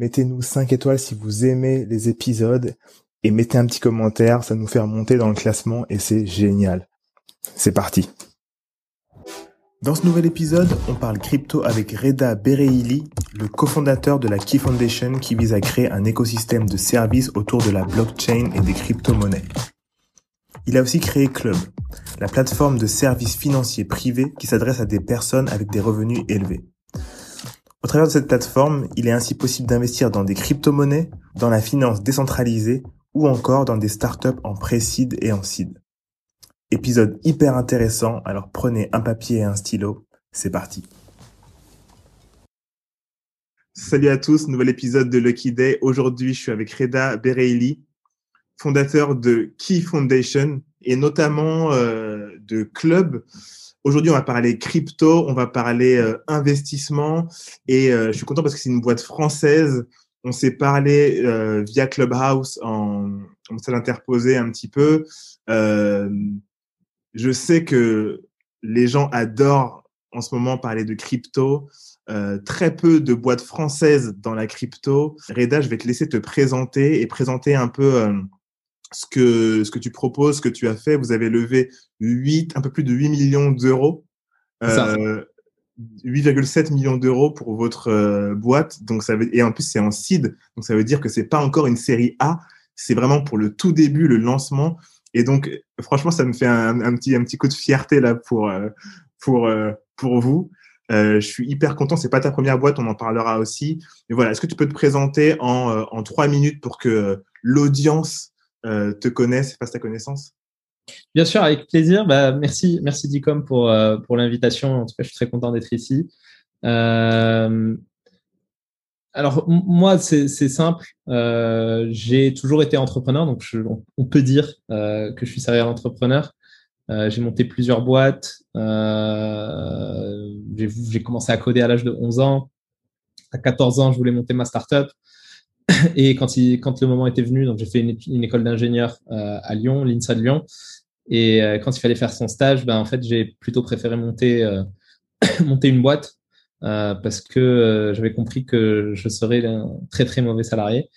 Mettez-nous 5 étoiles si vous aimez les épisodes et mettez un petit commentaire, ça nous fait remonter dans le classement et c'est génial. C'est parti. Dans ce nouvel épisode, on parle crypto avec Reda Bereili, le cofondateur de la Key Foundation qui vise à créer un écosystème de services autour de la blockchain et des crypto-monnaies. Il a aussi créé Club, la plateforme de services financiers privés qui s'adresse à des personnes avec des revenus élevés. Au travers de cette plateforme, il est ainsi possible d'investir dans des crypto-monnaies, dans la finance décentralisée ou encore dans des startups en pré-seed et en seed. Épisode hyper intéressant, alors prenez un papier et un stylo, c'est parti. Salut à tous, nouvel épisode de Lucky Day. Aujourd'hui, je suis avec Reda Bereili, fondateur de Key Foundation et notamment euh, de Club, Aujourd'hui, on va parler crypto, on va parler euh, investissement et euh, je suis content parce que c'est une boîte française. On s'est parlé euh, via Clubhouse en, on s'est interposé un petit peu. je sais que les gens adorent en ce moment parler de crypto. très peu de boîtes françaises dans la crypto. Reda, je vais te laisser te présenter et présenter un peu ce que, ce que tu proposes, ce que tu as fait. Vous avez levé 8, un peu plus de 8 millions d'euros. Euh, 8,7 millions d'euros pour votre euh, boîte. Donc ça veut, et en plus, c'est en seed. Donc ça veut dire que c'est pas encore une série A. C'est vraiment pour le tout début, le lancement. Et donc, franchement, ça me fait un, un petit, un petit coup de fierté là pour, euh, pour, euh, pour vous. je suis hyper content. C'est pas ta première boîte, on en parlera aussi. Mais voilà, est-ce que tu peux te présenter en, en trois minutes pour que l'audience te connaissent fassent ta connaissance? Bien sûr, avec plaisir. Bah, merci, merci Dicom pour, euh, pour l'invitation. En tout cas, je suis très content d'être ici. Euh, alors moi, c'est simple. j'ai toujours été entrepreneur, donc on, peut dire que je suis serial entrepreneur. j'ai monté plusieurs boîtes. j'ai commencé à coder à l'âge de 11 ans. À 14 ans, je voulais monter ma startup. Et quand, il, quand le moment était venu, donc j'ai fait une, école d'ingénieur euh, à Lyon, l'INSA de Lyon. Et euh, quand il fallait faire son stage, ben, en fait, j'ai plutôt préféré monter, euh, monter une boîte parce que j'avais compris que je serais un très très mauvais salarié.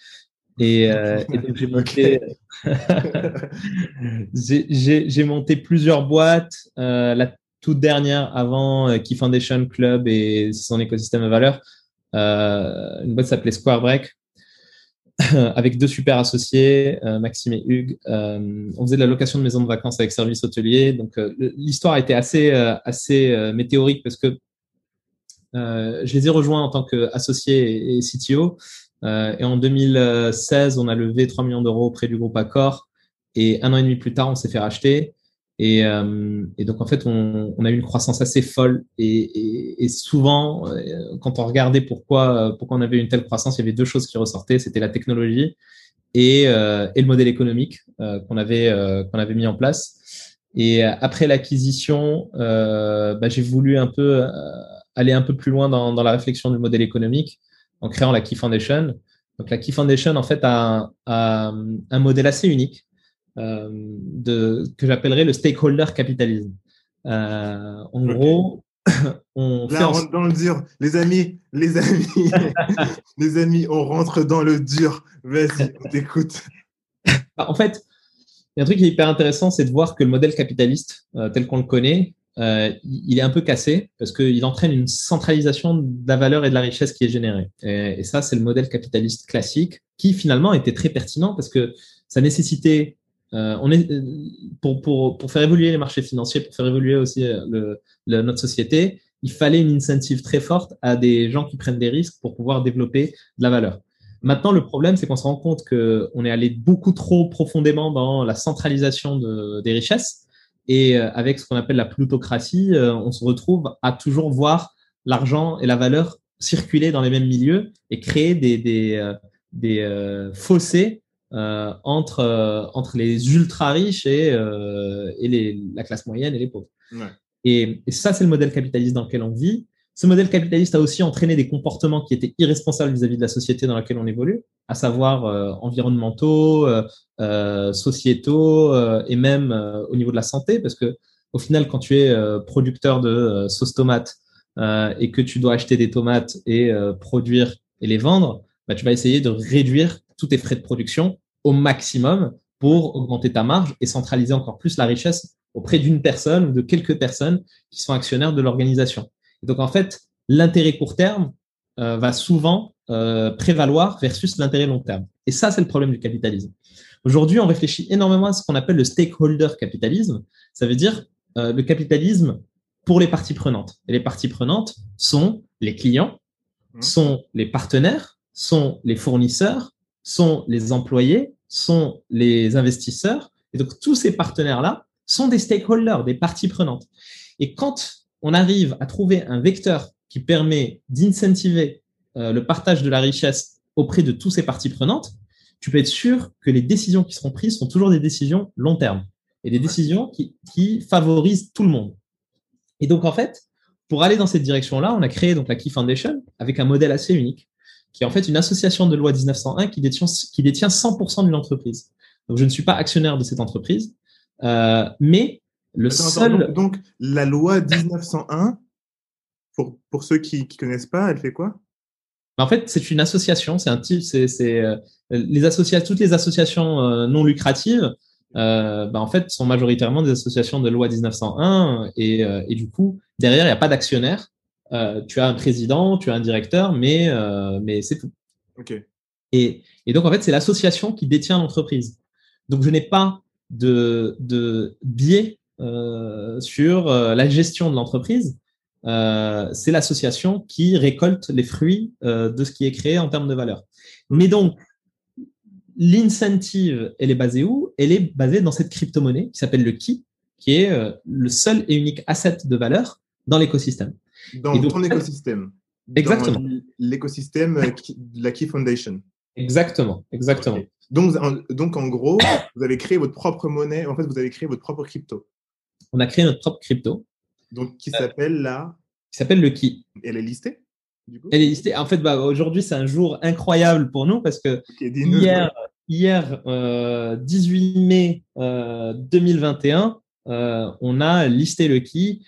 Et, et donc j'ai monté, j'ai monté plusieurs boîtes. la toute dernière avant Key Foundation Club et son écosystème à valeur, une boîte s'appelait Square Break avec deux super associés, euh, Maxime et Hugues. Euh, on faisait de la location de maisons de vacances avec service hôtelier. Donc, euh, l'histoire a été assez, assez météorique parce que je les ai rejoints en tant qu'associés et, CTO. et en 2016, on a levé 3 millions d'euros auprès du groupe Accor. Et un an et demi plus tard, on s'est fait racheter. Et, euh, et, donc en fait, on, on, a eu une croissance assez folle. Et, et, et, souvent, euh, quand on regardait pourquoi, pourquoi on avait une telle croissance, il y avait deux choses qui ressortaient. C'était la technologie et, euh, le modèle économique euh, qu'on avait, euh, qu'on avait mis en place. Et après l'acquisition, bah, j'ai voulu un peu aller un peu plus loin dans, dans, la réflexion du modèle économique en créant la Key Foundation. Donc la Key Foundation, en fait, a, a un modèle assez unique euh, de, que j'appellerais le stakeholder capitalisme. Euh, en gros, on Là, on rentre dans le dur. Les amis, les amis, les amis, on rentre dans le dur. Vas-y, on t'écoute. Bah, en fait, il y a un truc qui est hyper intéressant, c'est de voir que le modèle capitaliste, euh, tel qu'on le connaît, euh, il est un peu cassé parce qu'il entraîne une centralisation de la valeur et de la richesse qui est générée. Et, et ça, c'est le modèle capitaliste classique qui finalement était très pertinent parce que ça nécessitait euh, on est, euh, pour, pour, pour, faire évoluer les marchés financiers, pour faire évoluer aussi euh, le, notre société, il fallait une incentive très forte à des gens qui prennent des risques pour pouvoir développer de la valeur. Maintenant, le problème, c'est qu'on se rend compte qu'on est allé beaucoup trop profondément dans la centralisation de, des richesses. Et avec ce qu'on appelle la plutocratie, on se retrouve à toujours voir l'argent et la valeur circuler dans les mêmes milieux et créer des, des, des fossés entre, entre les ultra riches et, et les, la classe moyenne et les pauvres. Et, et, ça, c'est le modèle capitaliste dans lequel on vit. Ce modèle capitaliste a aussi entraîné des comportements qui étaient irresponsables vis-à-vis de la société dans laquelle on évolue, à savoir euh, environnementaux, euh, euh, sociétaux et même au niveau de la santé, parce que au final, quand tu es producteur de sauce tomate et que tu dois acheter des tomates et produire et les vendre, bah, tu vas essayer de réduire tous tes frais de production au maximum pour augmenter ta marge et centraliser encore plus la richesse auprès d'une personne ou de quelques personnes qui sont actionnaires de l'organisation donc, en fait, l'intérêt court terme euh, va souvent euh, prévaloir versus l'intérêt long terme. Et ça, c'est le problème du capitalisme. Aujourd'hui, on réfléchit énormément à ce qu'on appelle le stakeholder capitalisme. Ça veut dire euh, le capitalisme pour les parties prenantes. Et les parties prenantes sont les clients, mmh. sont les partenaires, sont les fournisseurs, sont les employés, sont les investisseurs. Et donc, tous ces partenaires-là sont des stakeholders, des parties prenantes. Et quand on arrive à trouver un vecteur qui permet d'incentiver euh, le partage de la richesse auprès de tous ces parties prenantes, tu peux être sûr que les décisions qui seront prises sont toujours des décisions long terme et des décisions qui, favorisent tout le monde. Et donc, en fait, pour aller dans cette direction-là, on a créé donc la Key Foundation avec un modèle assez unique, qui est en fait une association de loi 1901 qui détient, qui détient 100% d'une entreprise. Donc, je ne suis pas actionnaire de cette entreprise, euh, mais le seul... donc, la loi 1901, pour, pour ceux qui ne connaissent pas, elle fait quoi? En fait, c'est une association, c'est un type, c'est euh, les associations, toutes les associations euh, non lucratives, euh, bah, en fait, sont majoritairement des associations de loi 1901 et, et du coup, derrière, il n'y a pas d'actionnaire. Tu as un président, tu as un directeur, mais mais c'est tout. Ok. Et, et donc, en fait, c'est l'association qui détient l'entreprise. Donc, je n'ai pas de, de biais euh, sur euh, la gestion de l'entreprise. Euh, c'est l'association qui récolte les fruits de ce qui est créé en termes de valeur. Mais donc, l'incentive, elle est basée où? Elle est basée dans cette crypto-monnaie qui s'appelle le KI, qui est le seul et unique asset de valeur dans l'écosystème. Dans ton écosystème. Exactement. L'écosystème de la Key Foundation. Exactement, exactement. Donc, donc, en gros, vous avez créé votre propre monnaie, en fait, vous avez créé votre propre crypto on a créé notre propre crypto. Donc, qui s'appelle la Qui s'appelle le Ki. Elle est listée Elle est listée. En fait, bah, aujourd'hui, c'est un jour incroyable pour nous parce que hier, hier 18 euh, mai 2021, euh, euh, on a listé le Ki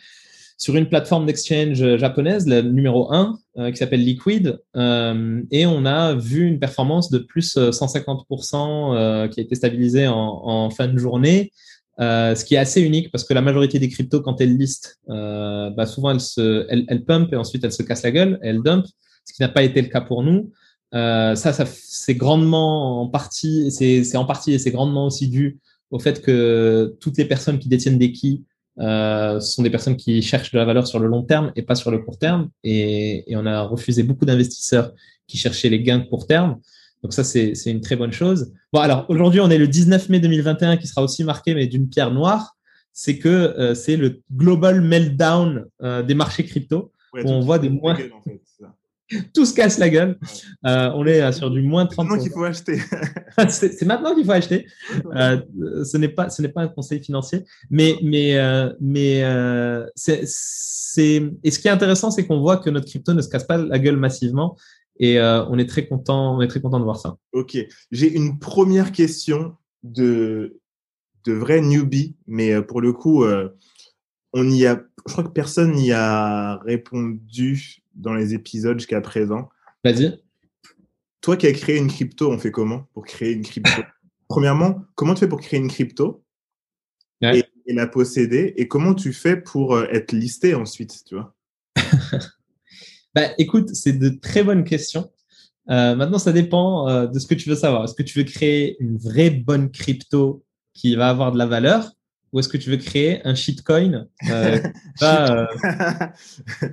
sur une plateforme d'exchange japonaise, la numéro 1, qui s'appelle Liquid, et on a vu une performance de plus 150% qui a été stabilisée en, en fin de journée. Euh, ce qui est assez unique parce que la majorité des cryptos, quand elles listent, euh, bah souvent elles, se, elles, elles pump et ensuite elles se cassent la gueule, elles dump, ce qui n'a pas été le cas pour nous. Euh, ça, ça c'est grandement en partie, c'est en partie et c'est grandement aussi dû au fait que toutes les personnes qui détiennent des keys euh, sont des personnes qui cherchent de la valeur sur le long terme et pas sur le court terme. Et, et on a refusé beaucoup d'investisseurs qui cherchaient les gains de court terme. Donc ça, c'est une très bonne chose. Bon, alors aujourd'hui, on est le 19 mai 2021 qui sera aussi marqué, mais d'une pierre noire. C'est que euh, c'est le global meltdown euh, des marchés crypto, où on voit des moins... tout se casse la gueule. Euh, on est sur du moins 30%. C'est maintenant qu'il faut acheter. c'est maintenant qu'il faut acheter. ce n'est pas, ce n'est pas un conseil financier, mais, mais, mais c'est, et ce qui est intéressant, c'est qu'on voit que notre crypto ne se casse pas la gueule massivement et euh, on est très content, on est très content de voir ça. Ok, j'ai une première question de de vrai newbie, mais euh, pour le coup, euh, on y a, je crois que personne n'y a répondu dans les épisodes jusqu'à présent. Vas-y. Toi qui as créé une crypto, on fait comment pour créer une crypto? Premièrement, comment tu fais pour créer une crypto? Et, et, la posséder? Et comment tu fais pour être listé ensuite, tu vois? Bah, écoute, c'est de très bonnes questions. Euh, maintenant, ça dépend euh, de ce que tu veux savoir. Est-ce que tu veux créer une vraie bonne crypto qui va avoir de la valeur? Ou est-ce que tu veux créer un shitcoin? Euh, euh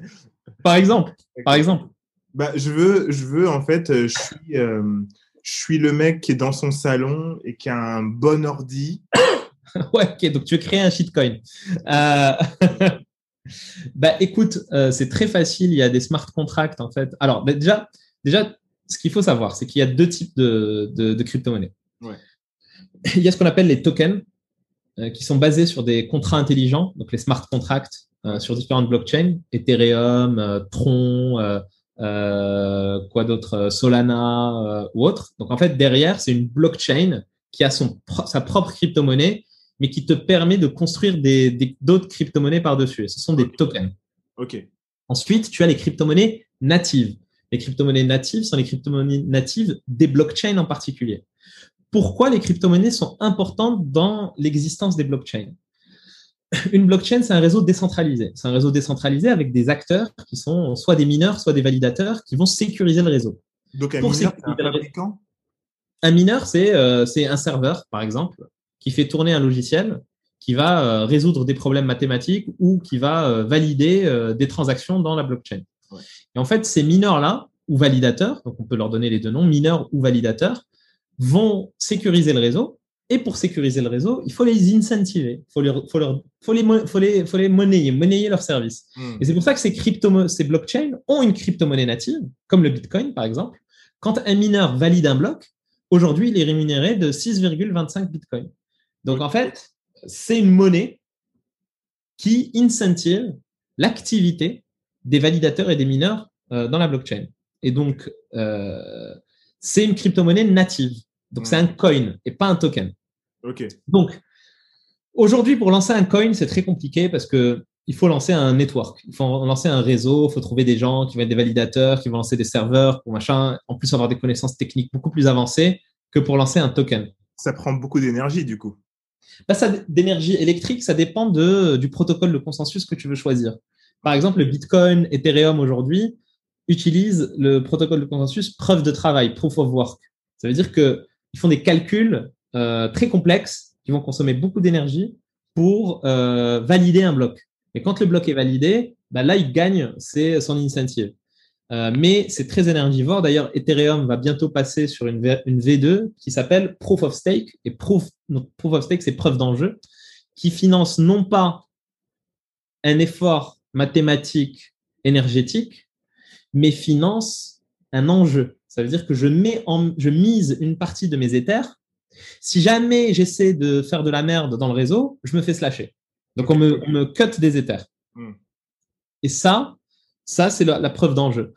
Par exemple, par exemple. Bah, je veux, je veux en fait, je suis, je suis le mec qui est dans son salon et qui a un bon ordi. ouais, ok. Donc tu veux créer un shitcoin. Bah écoute, euh, c'est très facile. Il y a des smart contracts en fait. Alors bah, déjà, déjà, ce qu'il faut savoir, c'est qu'il y a deux types de, de, crypto-monnaies. Il y a ce qu'on appelle les tokens, qui sont basés sur des contrats intelligents, donc les smart contracts sur différentes blockchains, Ethereum, Tron, quoi d'autre, Solana ou autre. Donc en fait, derrière, c'est une blockchain qui a son, sa propre crypto-monnaie, mais qui te permet de construire d'autres crypto-monnaies par-dessus. Ce sont des tokens. OK. Ensuite, tu as les crypto-monnaies natives. Les crypto-monnaies natives sont les crypto-monnaies natives des blockchains en particulier. Pourquoi les crypto-monnaies sont importantes dans l'existence des blockchains? Une blockchain, c'est un réseau décentralisé. C'est un réseau décentralisé avec des acteurs qui sont soit des mineurs, soit des validateurs qui vont sécuriser le réseau. Donc un mineur, c'est un fabricant? Un mineur, euh, c'est un serveur, par exemple, qui fait tourner un logiciel qui va euh, résoudre des problèmes mathématiques ou qui va euh, valider des transactions dans la blockchain. Et en fait, ces mineurs-là, ou validateurs, donc on peut leur donner les deux noms, mineurs ou validateurs, vont sécuriser le réseau. Et pour sécuriser le réseau, il faut les incentiver, il faut, leur, faut, leur, faut, les, faut, les, faut les monnayer, monnayer leurs services. Hmm. Et c'est pour ça que ces, crypto, ces blockchains ont une crypto-monnaie native, comme le Bitcoin par exemple. Quand un mineur valide un bloc, aujourd'hui, il est rémunéré de 6,25 Bitcoin. Donc en fait, c'est une monnaie qui incentive l'activité des validateurs et des mineurs euh, dans la blockchain. Et donc, euh, c'est une crypto-monnaie native. Donc, c'est un coin et pas un token. OK. Donc, aujourd'hui, pour lancer un coin, c'est très compliqué parce que il faut lancer un network, il faut lancer un réseau, il faut trouver des gens qui vont être des validateurs, qui vont lancer des serveurs pour machin, en plus avoir des connaissances techniques beaucoup plus avancées que pour lancer un token. Ça prend beaucoup d'énergie du coup bah, ça, d'énergie électrique, ça dépend de, du protocole de consensus que tu veux choisir. Par exemple, le Bitcoin, Ethereum aujourd'hui utilisent le protocole de consensus preuve de travail, proof of work. Ça veut dire qu'ils font des calculs euh, très complexes qui vont consommer beaucoup d'énergie pour euh, valider un bloc. Et quand le bloc est validé, bah là, il gagne c'est son incentive. Euh, mais c'est très énergivore. D'ailleurs, Ethereum va bientôt passer sur une, v, 2 qui s'appelle Proof of Stake. Et Proof, Proof of Stake, c'est preuve d'enjeu, qui finance non pas un effort mathématique énergétique, mais finance un enjeu. Ça veut dire que je, mets en, je mise une partie de mes Ethers. Si jamais j'essaie de faire de la merde dans le réseau, je me fais slasher. Donc on me, on me cut des Ethers. Hmm. Et ça, ça, c'est la, preuve d'enjeu.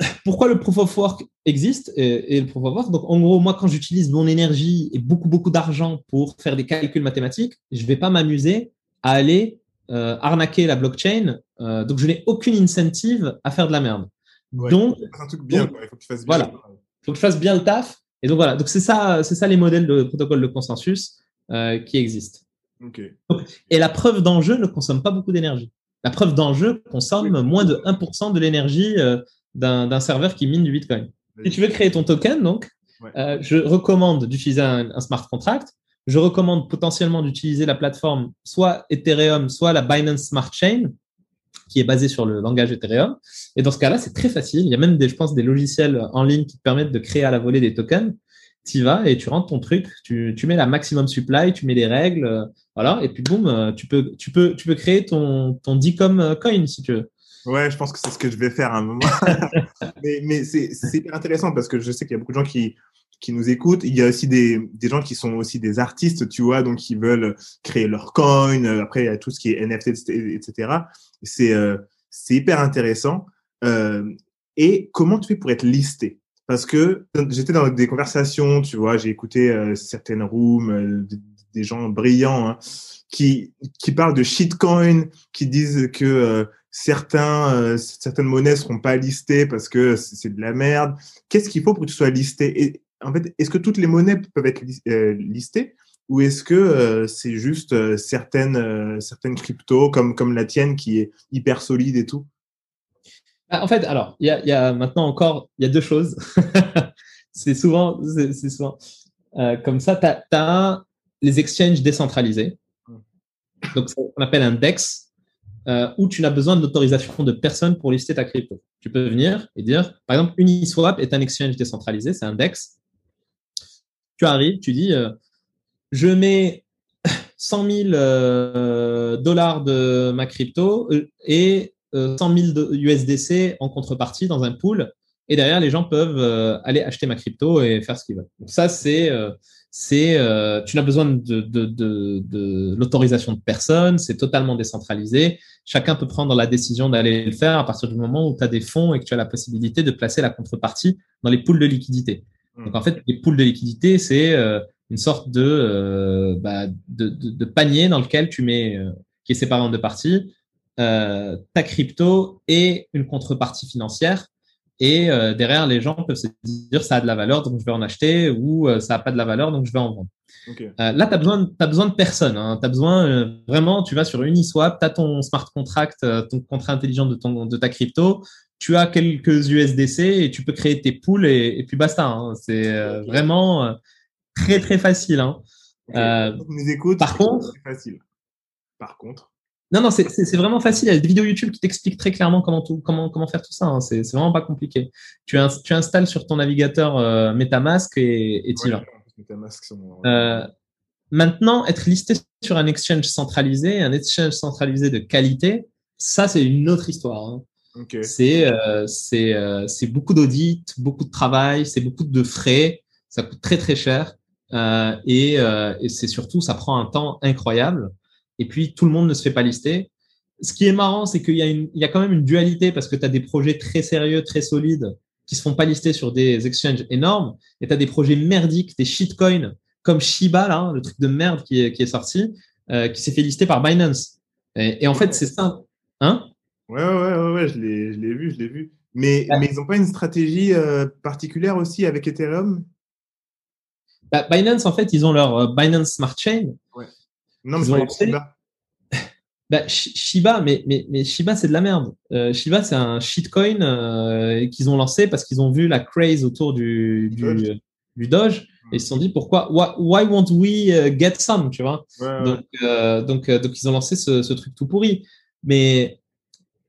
Pourquoi le proof of work existe et, le proof of work? Donc, en gros, moi, quand j'utilise mon énergie et beaucoup, beaucoup d'argent pour faire des calculs mathématiques, je ne vais pas m'amuser à aller euh, arnaquer la blockchain. Euh, donc, je n'ai aucune incentive à faire de la merde. donc, un truc bien, il faut que tu fasses bien. Voilà. Il faut que je fasse bien le taf. Et donc, voilà. Donc, c'est ça, c'est ça les modèles de protocole de consensus euh, qui existent. et la preuve d'enjeu ne consomme pas beaucoup d'énergie. La preuve d'enjeu consomme moins de 1% de l'énergie euh, d'un serveur qui mine du Bitcoin. Si tu veux créer ton token, donc, euh, je recommande d'utiliser un, smart contract. Je recommande potentiellement d'utiliser la plateforme soit Ethereum, soit la Binance Smart Chain, qui est basée sur le langage Ethereum. Et dans ce cas-là, c'est très facile. Il y a même, des, je pense, des logiciels en ligne qui te permettent de créer à la volée des tokens tu vas et tu rentres ton truc, tu, tu mets la maximum supply, tu mets les règles, euh, voilà, et puis boum, euh, tu peux, tu peux, tu peux créer ton, ton DICOM euh, coin si tu veux. Ouais, je pense que c'est ce que je vais faire à un moment. mais mais c'est hyper intéressant parce que je sais qu'il y a beaucoup de gens qui, qui nous écoutent. Il y a aussi des, des gens qui sont aussi des artistes, tu vois, donc qui veulent créer leur coin. Après, il y a tout ce qui est NFT, etc. C'est c'est hyper intéressant. et comment tu fais pour être listé? Parce que j'étais dans des conversations, tu vois, j'ai écouté euh, certaines rooms, euh, des gens brillants hein, qui qui parlent de shitcoin, qui disent que euh, certains certaines monnaies seront pas listées parce que c'est de la merde. Qu'est-ce qu'il faut pour que tu sois listé? En fait, est-ce que toutes les monnaies peuvent être listées ou est-ce que c'est juste certaines certaines cryptos comme comme la tienne qui est hyper solide et tout? Bah, en fait, alors, il y a, maintenant encore, il y a deux choses. c'est souvent, c'est souvent euh, comme ça. Tu as, les exchanges décentralisés. Donc, on appelle un DEX, euh, où tu n'as besoin d'autorisation de personne pour lister ta crypto. Tu peux venir et dire, par exemple, Uniswap est un exchange décentralisé, c'est un DEX. Tu arrives, tu dis, euh, je mets 100 000 dollars de ma crypto et 100 000 USDC en contrepartie dans un pool. Et derrière, les gens peuvent euh, aller acheter ma crypto et faire ce qu'ils veulent. Ça, c'est euh, c'est euh, tu n'as besoin de, de l'autorisation de personne, c'est totalement décentralisé. Chacun peut prendre la décision d'aller le faire à partir du moment où tu as des fonds et que tu as la possibilité de placer la contrepartie dans les poules de liquidité. Hmm. Donc en fait, les poules de liquidité, c'est euh, une sorte de, euh, bah, de, panier dans lequel tu mets, euh, qui est séparé en deux parties, ta crypto et une contrepartie financière et euh, derrière, les gens peuvent se dire ça a de la valeur, donc je vais en acheter, ou euh, ça a pas de la valeur, donc je vais en vendre. Euh, là, tu as besoin, as besoin de personne. Hein. Tu as besoin vraiment, tu vas sur Uniswap, tu as ton smart contract, ton contrat intelligent de, ton, de ta crypto, tu as quelques USDC et tu peux créer tes poules et, et puis basta. Hein. C'est vraiment très très facile. Hein. nous par contre, facile. Par contre, non, non, c'est vraiment facile. Il y a des vidéos YouTube qui t'expliquent très clairement comment, tout, comment, comment faire tout ça. Hein. C'est vraiment pas compliqué. Tu, tu installes sur ton navigateur euh, MetaMask et tu vas. Euh, maintenant, être listé sur un exchange centralisé, un exchange centralisé de qualité, ça, c'est une autre histoire. Hein. C'est euh, euh, c'est beaucoup d'audits, beaucoup de travail, c'est beaucoup de frais, ça coûte très très cher euh, et, et c'est surtout, ça prend un temps incroyable et puis tout le monde ne se fait pas lister. Ce qui est marrant, c'est qu'il y, a il y a quand même une dualité parce que tu as des projets très sérieux, très solides qui se font pas lister sur des exchanges énormes et tu as des projets merdiques, des shitcoins comme Shiba, là, le truc de merde qui est, qui est sorti, euh, qui s'est fait lister par Binance. Et, en fait, c'est ça. Hein? Ouais, ouais, ouais, ouais, je l'ai vu, je l'ai vu. Mais, mais ils n'ont pas une stratégie euh, particulière aussi avec Ethereum? Bah, Binance, en fait, ils ont leur euh, Binance Smart Chain. Ouais. Non, mais Shiba. Bah, Shiba, mais, mais, mais Shiba, c'est de la merde. Euh, Shiba, c'est un shitcoin euh, qu'ils ont lancé parce qu'ils ont vu la craze autour du, du, du Doge. Et ils se sont dit pourquoi why, won't we uh, get some tu vois? Donc euh, donc euh, donc ils ont lancé ce, ce truc tout pourri. Mais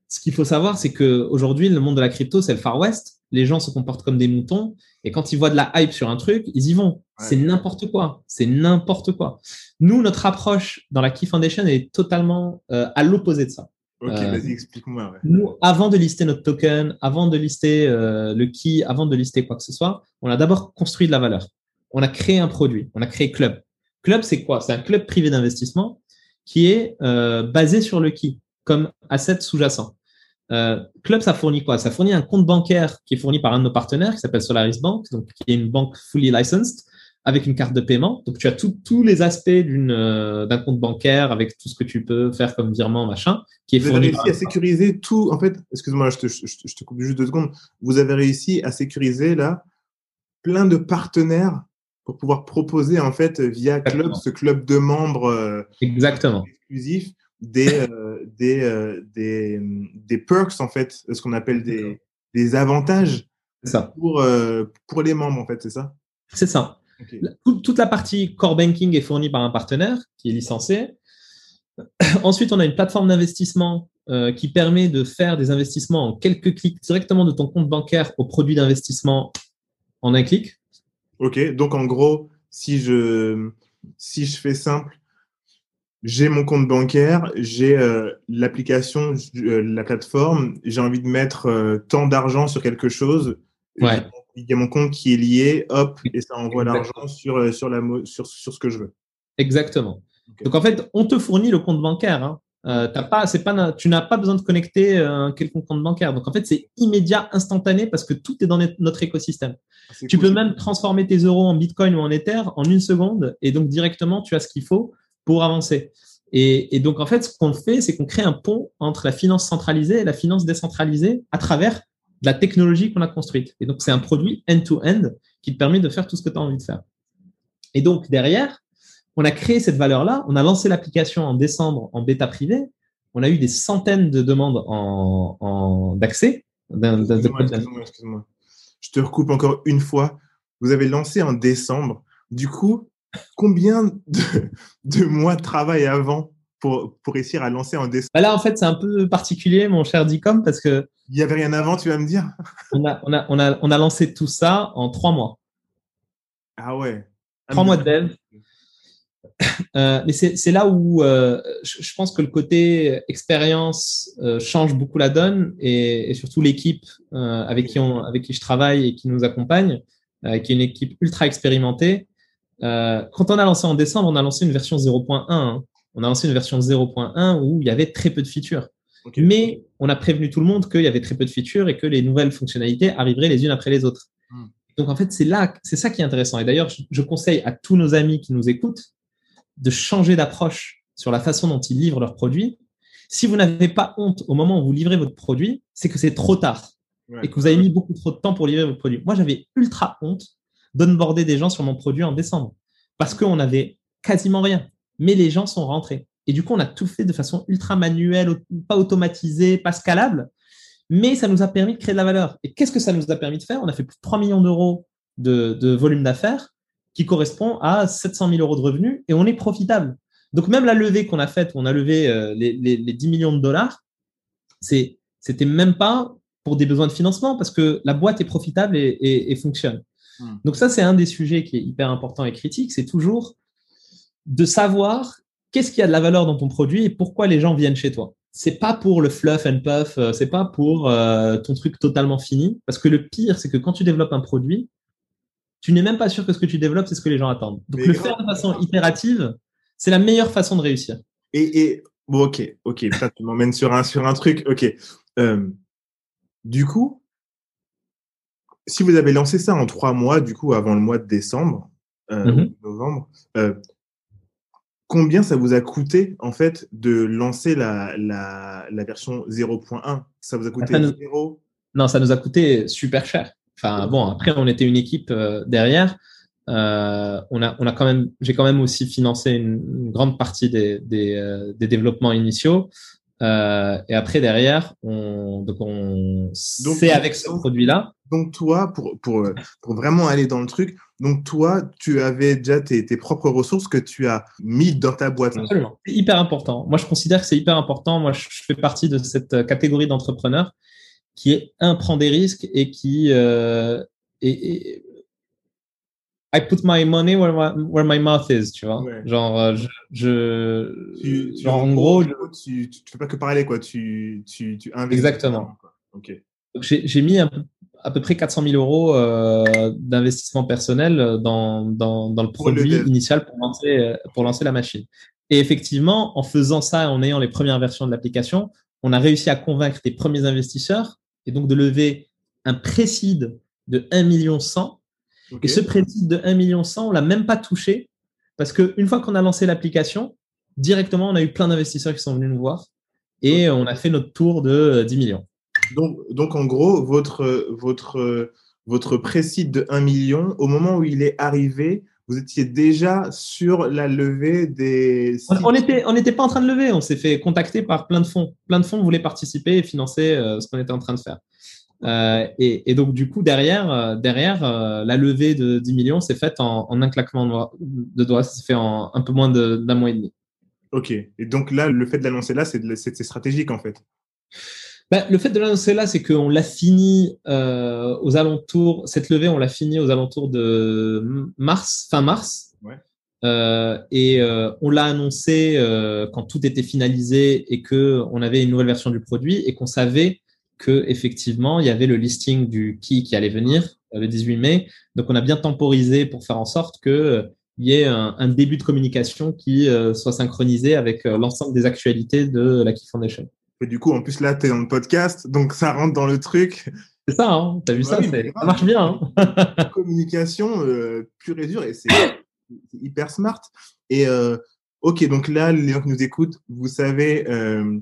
ce qu'il faut savoir c'est que aujourd'hui le monde de la crypto c'est le Far West les gens se comportent comme des moutons et quand ils voient de la hype sur un truc ils y vont c'est n'importe quoi. C'est n'importe quoi. Nous, notre approche dans la Key Foundation est totalement euh, à l'opposé de ça. Ok, euh, vas-y, explique-moi. Nous, avant de lister notre token, avant de lister euh, le key, avant de lister quoi que ce soit, on a d'abord construit de la valeur. On a créé un produit. On a créé Club. Club, c'est quoi? C'est un club privé d'investissement qui est basé sur le key comme asset sous-jacent. Club, ça fournit quoi? Ça fournit un compte bancaire qui est fourni par un de nos partenaires qui s'appelle Solaris Bank, donc qui est une banque fully licensed, avec une carte de paiement. Donc, tu as tous les aspects d'une euh, d'un compte bancaire avec tout ce que tu peux faire comme virement, machin, qui est Vous avez réussi à sécuriser tout. En fait, excuse-moi, je te, je, te coupe juste deux secondes. Vous avez réussi à sécuriser là plein de partenaires pour pouvoir proposer en fait via club ce club de membres euh, exactement exclusif des euh, des, des des perks en fait ce qu'on appelle des des avantages ça. pour pour les membres en fait c'est ça? C'est ça toute la partie core banking est fournie par un partenaire qui est licencié. Ensuite, on a une plateforme d'investissement euh, qui permet de faire des investissements en quelques clics directement de ton compte bancaire au produit d'investissement en un clic. Ok, donc en gros, si je, si je fais simple, j'ai mon compte bancaire, j'ai euh, l'application, euh, la plateforme, j'ai envie de mettre tant d'argent sur quelque chose. Ouais il y a mon compte qui est lié, hop, et ça envoie l'argent sur, euh, sur, la, sur, sur ce que je veux. Exactement. Donc en fait, on te fournit le compte bancaire. Hein. Euh, pas, c'est pas, tu n'as pas besoin de connecter euh, un quelconque compte bancaire. Donc en fait, c'est immédiat, instantané parce que tout est dans notre écosystème. Ah, tu peux même transformer tes euros en Bitcoin ou en Ether en une seconde et donc directement, tu as ce qu'il faut pour avancer. Et, et, donc en fait, ce qu'on fait, c'est qu'on crée un pont entre la finance centralisée et la finance décentralisée à travers de la technologie qu'on a construite. Et donc, c'est un produit end-to-end qui te permet de faire tout ce que tu as envie de faire. Et donc, derrière, on a créé cette valeur-là, on a lancé l'application en décembre en bêta privée, on a eu des centaines de demandes en, en d'accès. Excuse-moi, Je te recoupe encore une fois. Vous avez lancé en décembre. Du coup, combien de, de mois de travail avant pour, pour réussir à lancer en décembre bah Là, en fait, c'est un peu particulier, mon cher Dicom, parce que. Il n'y avait rien avant, tu vas me dire? on a, on, a, on, a, on a lancé tout ça en trois mois. Ah ouais. Trois mois de dev. Euh, mais c'est là où euh, je, pense que le côté expérience euh, change beaucoup la donne et, et surtout l'équipe avec, avec qui je travaille et qui nous accompagne, qui est une équipe ultra expérimentée. Quand on a lancé en décembre, on a lancé une version 0.1. Hein. On a lancé une version 0.1 où il y avait très peu de features. Mais on a prévenu tout le monde qu'il y avait très peu de features et que les nouvelles fonctionnalités arriveraient les unes après les autres. Hmm. Donc en fait, c'est là, c'est ça qui est intéressant. Et d'ailleurs, je, conseille à tous nos amis qui nous écoutent de changer d'approche sur la façon dont ils livrent leurs produits. Si vous n'avez pas honte au moment où vous livrez votre produit, c'est que c'est trop tard et que vous avez mis beaucoup trop de temps pour livrer votre produit. Moi, j'avais ultra honte d'onboarder des gens sur mon produit en décembre parce qu'on n'avait quasiment rien. Mais les gens sont rentrés. Et du coup, on a tout fait de façon ultra manuelle, pas automatisée, pas scalable mais ça nous a permis de créer de la valeur. Et qu'est-ce que ça nous a permis de faire? On a fait plus de 3 millions d'euros de, volume d'affaires qui correspond à 700 000 euros de revenus et on est profitable. Donc même la levée qu'on a faite, on a levé euh, les, les, 10 millions de dollars, c'était même pas pour des besoins de financement parce que la boîte est profitable et, fonctionne. Hmm. Donc ça, c'est un des sujets qui est hyper important et critique, c'est toujours de savoir qu'est-ce qui a de la valeur dans ton produit et pourquoi les gens viennent chez toi c'est pas pour le fluff and puff, euh, c'est pas pour euh, ton truc totalement fini. Parce que le pire, c'est que quand tu développes un produit, tu n'es même pas sûr que ce que tu développes, c'est ce que les gens attendent. Donc le faire de façon itérative, c'est la meilleure façon de réussir. Et, bon, ok, ok, ça tu m'emmènes sur un sur un truc, ok. Euh, du coup, si vous avez lancé ça en trois mois, du coup avant le mois de décembre, mm-hmm. novembre, combien ça vous a coûté en fait de lancer la, la, la version 0.1 Ça vous a coûté zéro? Non, ça nous a coûté super cher. Enfin bon, après on était une équipe euh, derrière. Euh, on a, on a quand même, j'ai quand même aussi financé une, grande partie des, des, euh, des développements initiaux. Euh, et après derrière, on, donc on, c'est avec ce produit-là. Donc toi, pour, pour, pour vraiment aller dans le truc, donc toi, tu avais déjà tes, tes propres ressources que tu as mis dans ta boîte. Absolument. C'est hyper important. Moi, je considère que c'est hyper important. Moi, je fais partie de cette catégorie d'entrepreneurs qui est un prend des risques et qui euh, et, I put my money where my, where my mouth is, tu vois. Genre, euh, je, je tu, genre, en gros, tu, tu, fais pas que parler, quoi. Tu, tu, tu investis. Exactement. Ok. J'ai mis un, à peu près 400 000 euros euh, d'investissement personnel dans, dans, dans le produit initial pour lancer, pour lancer la machine. Et effectivement, en faisant ça, en ayant les premières versions de l'application, on a réussi à convaincre les premiers investisseurs et donc de lever un précide de 1 million 100. Et ce précide de 1 million 100, on l'a même pas touché parce qu'une fois qu'on a lancé l'application, directement, on a eu plein d'investisseurs qui sont venus nous voir et on a fait notre tour de 10 millions. Donc, donc en gros, votre, votre, votre précide de 1 million, au moment où il est arrivé, vous étiez déjà sur la levée des. On n'était on était pas en train de lever, on s'est fait contacter par plein de fonds. Plein de fonds voulaient participer et financer euh, ce qu'on était en train de faire. Euh, et, et, donc, du coup, derrière, euh, derrière la levée de 10 millions s'est faite en, en, un claquement de doigts. Ça s'est fait en un peu moins d'un mois et demi. Ok. Et donc là, le fait de l'annoncer là, c'est stratégique en fait. Bah, le fait de l'annoncer là, c'est qu'on l'a fini euh, aux alentours, cette levée, on l'a fini aux alentours de mars, fin mars. Ouais. Euh, et euh, on l'a annoncé euh, quand tout était finalisé et que on avait une nouvelle version du produit et qu'on savait que effectivement il y avait le listing du qui qui allait venir euh, le 18 mai. Donc on a bien temporisé pour faire en sorte que il y ait un, un, début de communication qui soit synchronisé avec l'ensemble des actualités de la Key Foundation. Et du coup, en plus, là, tu es dans le podcast, donc ça rentre dans le truc. C'est ça, hein tu as vu ça, ça marche bien. Hein communication euh, pure et dure, et c'est hyper smart. Et euh, ok, donc là, les gens qui nous écoutent, vous savez euh,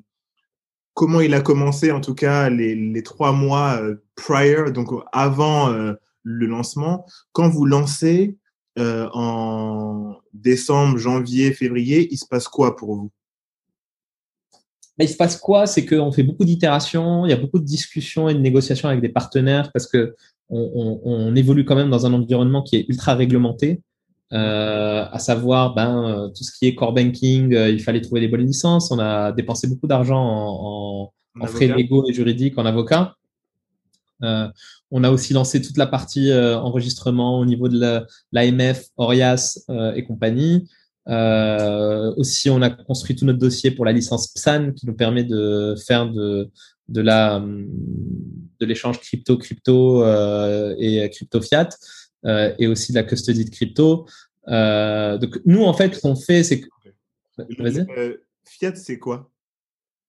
comment il a commencé, en tout cas, les, trois mois euh, prior, donc avant euh, le lancement. Quand vous lancez euh, en décembre, janvier, février, il se passe quoi pour vous? Mais il se passe quoi? C'est qu'on fait beaucoup d'itérations, il y a beaucoup de discussions et de négociations avec des partenaires parce que on évolue quand même dans un environnement qui est ultra réglementé, euh, à savoir ben euh, tout ce qui est core banking, euh, il fallait trouver des bonnes licences. On a dépensé beaucoup d'argent en, en, en frais légaux et juridiques en avocat. Euh, on a aussi lancé toute la partie euh, enregistrement au niveau de l'AMF, Orias et compagnie. Aussi, on a construit tout notre dossier pour la licence PSAN qui nous permet de faire de, de la de l'échange crypto crypto euh, et crypto fiat et aussi de la custody de crypto. donc, nous, en fait, ce qu'on fait, c'est que. Vas-y. fiat, c'est quoi?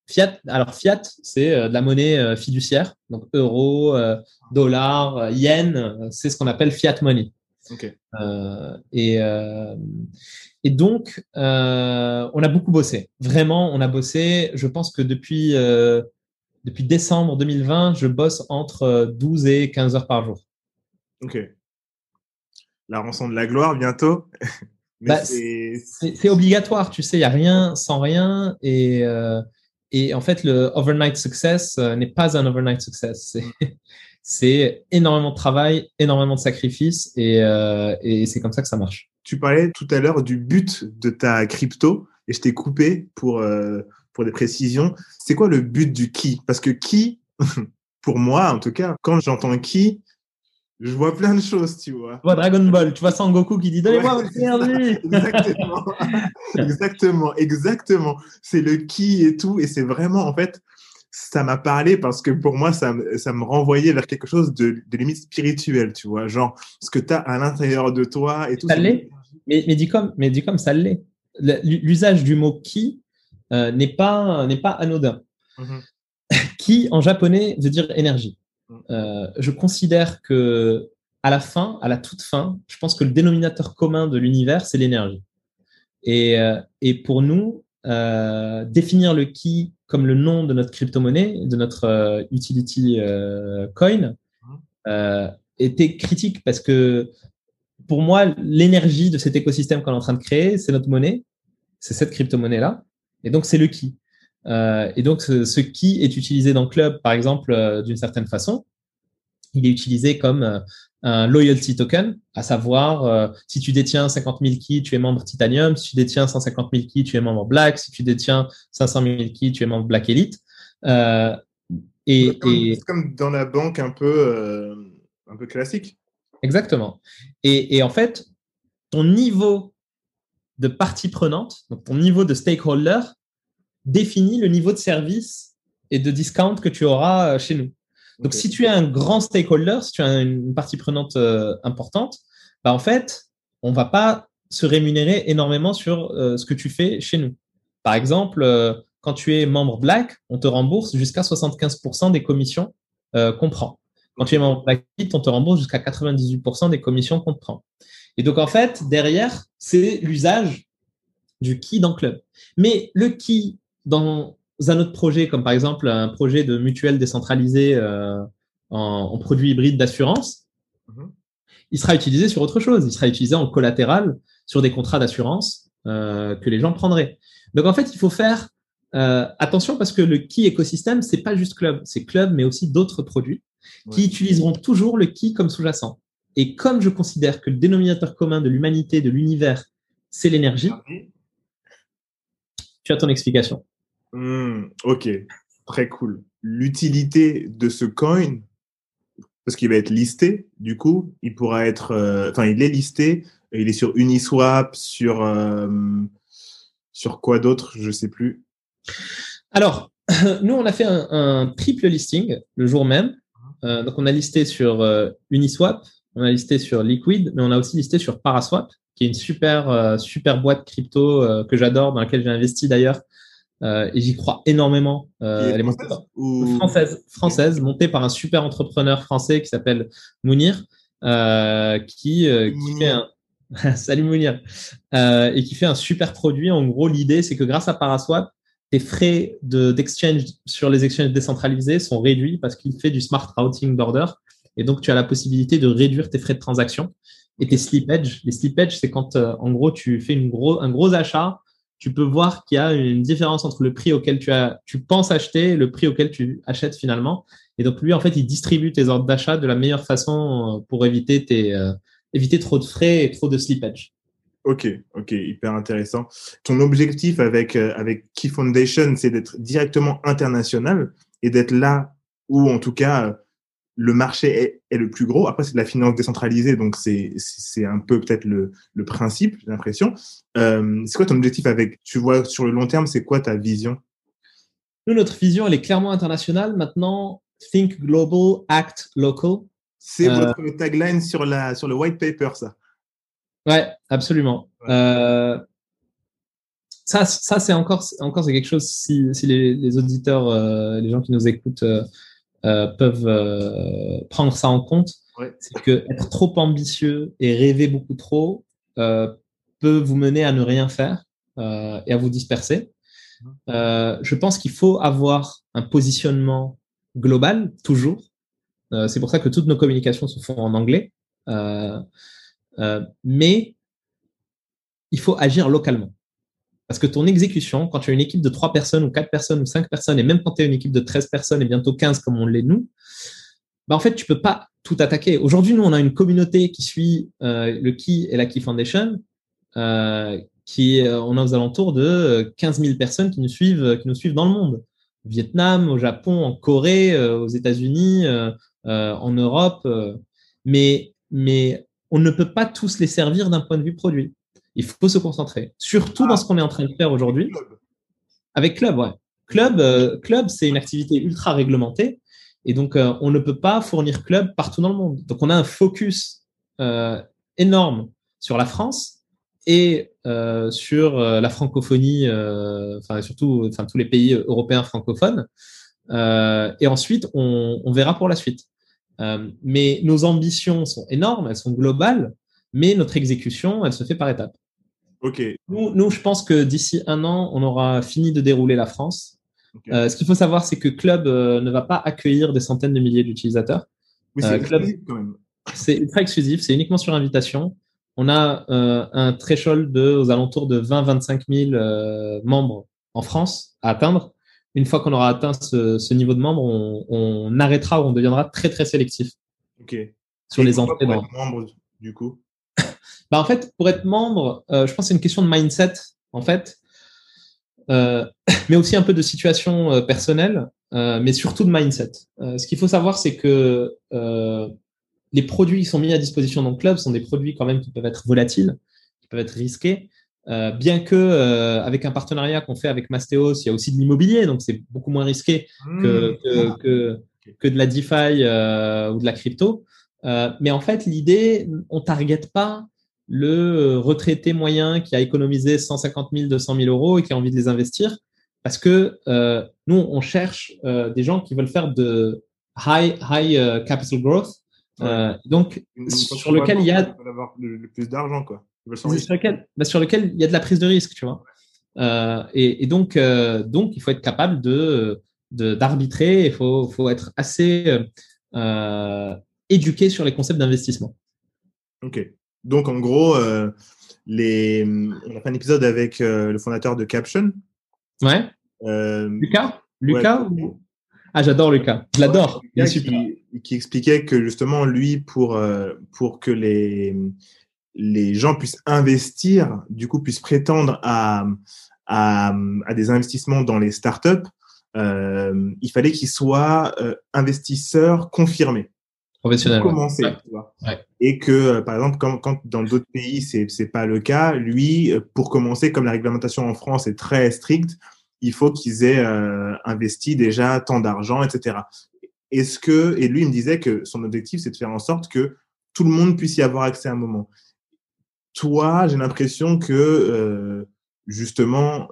Fiat, alors fiat, c'est de la monnaie fiduciaire, donc euro, dollar, yen, c'est ce qu'on appelle fiat money. et, et donc, on a beaucoup bossé. Vraiment, on a bossé. Je pense que depuis depuis décembre 2020, je bosse entre 12 et 15 heures par jour. Ok. La rançon de la gloire bientôt. Bah, c'est obligatoire, tu sais, il n'y a rien sans rien. Et, euh, et en fait, le overnight success euh, n'est pas un overnight success. C'est énormément de travail, énormément de sacrifices et, euh, et c'est comme ça que ça marche. Tu parlais tout à l'heure du but de ta crypto et je t'ai coupé pour, pour des précisions. C'est quoi le but du qui? Parce que qui, pour moi en tout cas, quand j'entends qui, je vois plein de choses, tu vois. Tu vois Dragon Ball, tu vois Sangoku qui dit Donnez-moi votre énergie Exactement, exactement, exactement. C'est le qui et tout, et c'est vraiment, en fait, ça m'a parlé parce que pour moi, ça, ça me renvoyait vers quelque chose de, de limite spirituel, tu vois. Genre, ce que tu as à l'intérieur de toi et tout. Ça l'est mais, mais, dis comme, mais dis comme ça l'est. L'usage du mot qui euh, n'est pas, pas anodin. Mhm. qui, en japonais, veut dire énergie. Mhm. Euh, je considère que à la fin, à la toute fin, je pense que le dénominateur commun de l'univers, c'est l'énergie. Et, euh, et, pour nous, définir le qui comme le nom de notre crypto-monnaie, de notre utility coin, mhm. était critique parce que pour moi, l'énergie de cet écosystème qu'on est en train de créer, c'est notre monnaie, c'est cette crypto-monnaie-là. Et donc, c'est le qui. Euh, et donc, ce, qui est utilisé dans Club, par exemple, euh, d'une certaine façon, il est utilisé comme euh, un loyalty token, à savoir, si tu détiens 50 000 keys, tu es membre Titanium, si tu détiens 150 000 keys, tu es membre Black, si tu détiens 500 000 keys, tu es membre Black Elite. et, c'est comme, dans la banque un peu, un peu classique. Exactement. Et, et en fait, ton niveau de partie prenante, donc ton niveau de stakeholder, définit le niveau de service et de discount que tu auras euh, chez nous. Donc, si tu es un grand stakeholder, si tu as une partie prenante euh, importante, bah, en fait, on va pas se rémunérer énormément sur euh, ce que tu fais chez nous. Par exemple, quand tu es membre Black, on te rembourse jusqu'à 75% des commissions qu'on prend. Quand tu es membre Black on te rembourse jusqu'à 98% des commissions qu'on te prend. Et donc, en fait, derrière, c'est l'usage du qui dans Club. Mais le qui dans un autre projet, comme par exemple un projet de mutuelle décentralisée euh, en, produit hybride d'assurance, mhm. il sera utilisé sur autre chose. Il sera utilisé en collatéral sur des contrats d'assurance euh, que les gens prendraient. Donc, en fait, il faut faire euh, attention parce que le qui écosystème, c'est pas juste Club, c'est Club, mais aussi d'autres produits qui utiliseront toujours le qui comme sous-jacent. Et comme je considère que le dénominateur commun de l'humanité, de l'univers, c'est l'énergie, tu as ton explication. Hmm, ok, très cool. L'utilité de ce coin, parce qu'il va être listé, du coup, il pourra être, euh, enfin, il est listé, il est sur Uniswap, sur, euh, sur quoi d'autre, je sais plus. Alors, nous, on a fait un, triple listing le jour même. Euh, donc, on a listé sur Uniswap, on a listé sur Liquid, mais on a aussi listé sur Paraswap, qui est une super, super boîte crypto que j'adore, dans laquelle j'ai investi d'ailleurs. Euh, et j'y crois énormément. elle est montée française, française, montée par un super entrepreneur français qui s'appelle Mounir, qui, qui fait un salut Mounir, et qui fait un super produit. En gros, l'idée c'est que grâce à Paraswap, tes frais d'exchange sur les exchanges décentralisés sont réduits parce qu'il fait du smart routing d'order. Et donc, tu as la possibilité de réduire tes frais de transaction et tes slipages. Les slipages, c'est quand, euh, en gros, tu fais une gros, un gros achat, tu peux voir qu'il y a une différence entre le prix auquel tu, as, tu penses acheter et le prix auquel tu achètes finalement. Et donc, lui, en fait, il distribue tes ordres d'achat de la meilleure façon euh, pour éviter, tes, euh, éviter trop de frais et trop de slippage. Ok, ok, hyper intéressant. Ton objectif avec, avec Key Foundation, c'est d'être directement international et d'être là où, en tout cas, le marché est, le plus gros. Après, c'est de la finance décentralisée, donc c'est un peu peut-être le, le, principe, j'ai l'impression. Euh, c'est quoi ton objectif avec, tu vois, sur le long terme, c'est quoi ta vision? Nous, notre vision, elle est clairement internationale. Maintenant, think global, act local. C'est euh, votre tagline sur, la, sur le white paper, ça Ouais, absolument. Euh, ça, ça c'est encore, encore c'est quelque chose. Si, si les, les auditeurs, les gens qui nous écoutent euh, euh peuvent euh, prendre ça en compte, ouais. c'est que être trop ambitieux et rêver beaucoup trop peut vous mener à ne rien faire et à vous disperser. Mmh. je pense qu'il faut avoir un positionnement global toujours. c'est pour ça que toutes nos communications se font en anglais. mais il faut agir localement. Parce que ton exécution, quand tu as une équipe de 3 personnes ou 4 personnes ou 5 personnes, et même quand tu as une équipe de 13 personnes et bientôt 15 comme on l'est nous, bah en fait, tu peux pas tout attaquer. Aujourd'hui, nous, on a une communauté qui suit euh, le Key et la Key Foundation, euh, qui euh, on a aux alentours de 15 000 personnes qui nous suivent, qui nous suivent dans le monde. Au Vietnam, au Japon, en Corée, aux États-Unis, en Europe. mais, mais on ne peut pas tous les servir d'un point de vue produit. Il faut se concentrer, surtout dans ah. ce qu'on est en train de faire aujourd'hui. Avec Club, ouais. Club, euh, club c'est une activité ultra réglementée. Et donc, euh, on ne peut pas fournir Club partout dans le monde. Donc, on a un focus euh, énorme sur la France et sur la francophonie, enfin, surtout enfin, tous les pays européens francophones. et ensuite, on, on, verra pour la suite. mais nos ambitions sont énormes, elles sont globales, mais notre exécution, elle se fait par étapes. Ok. Nous, je pense que d'ici un an, on aura fini de dérouler la France. Euh, ce qu'il faut savoir, c'est que Club euh, ne va pas accueilir des centaines de milliers d'utilisateurs. Oui, c'est euh, exclusif quand même. C'est ultra exclusif, c'est uniquement sur invitation. On a un threshold de, aux alentours de 20-25 000 membres en France à atteindre. Une fois qu'on aura atteint ce, niveau de membres, on, arrêtera ou on deviendra très très sélectif. Ok. Sur les entrées. Dans... Membre, du coup? Bah, en fait, pour être membre, euh, je pense que c'est une question de mindset, en fait, euh, mais aussi un peu de situation euh, personnelle, mais surtout de mindset. Ce qu'il faut savoir, c'est que les produits qui sont mis à disposition dans le club sont des produits quand même qui peuvent être volatiles, qui peuvent être risqués. bien que avec un partenariat qu'on fait avec Mastéos, il y a aussi de l'immobilier, donc c'est beaucoup moins risqué que, mmh. que, que, que, de la DeFi ou de la crypto. mais en fait, l'idée, on target pas le retraité moyen qui a économisé 150 000, 200 000 euros et qui a envie de les investir. Parce que euh, nous, on cherche euh, des gens qui veulent faire de high, high euh, capital growth. Euh, donc, sur lequel il y a. le, plus d'argent, quoi. Sur lequel, bah, sur lequel il y a de la prise de risque, tu vois. Euh, et, et, donc, donc, il faut être capable de d'arbitrer. Il faut, faut être assez éduqué sur les concepts d'investissement. Ok. Donc, en gros, euh, les... on a fait un épisode avec euh, le fondateur de Caption. Ouais. Euh, Lucas? Lucas Ah, j'adore Lucas. Je l'adore. qui, qui, expliquait que justement, lui, pour, pour que les, les gens puissent investir, du coup, puissent prétendre à, à, à des investissements dans les startups, euh, il fallait qu'ils soient investisseurs confirmés professionnel. commencer, tu vois. Et que, euh, par exemple, quand, quand dans d'autres pays, c'est n'est pas le cas, lui, euh, pour commencer, comme la réglementation en France est très stricte, il faut qu'ils aient euh, investi déjà tant d'argent, etc. Est-ce que, et lui, il me disait que son objectif, c'est de faire en sorte que tout le monde puisse y avoir accès à un moment. Toi, j'ai l'impression que, justement,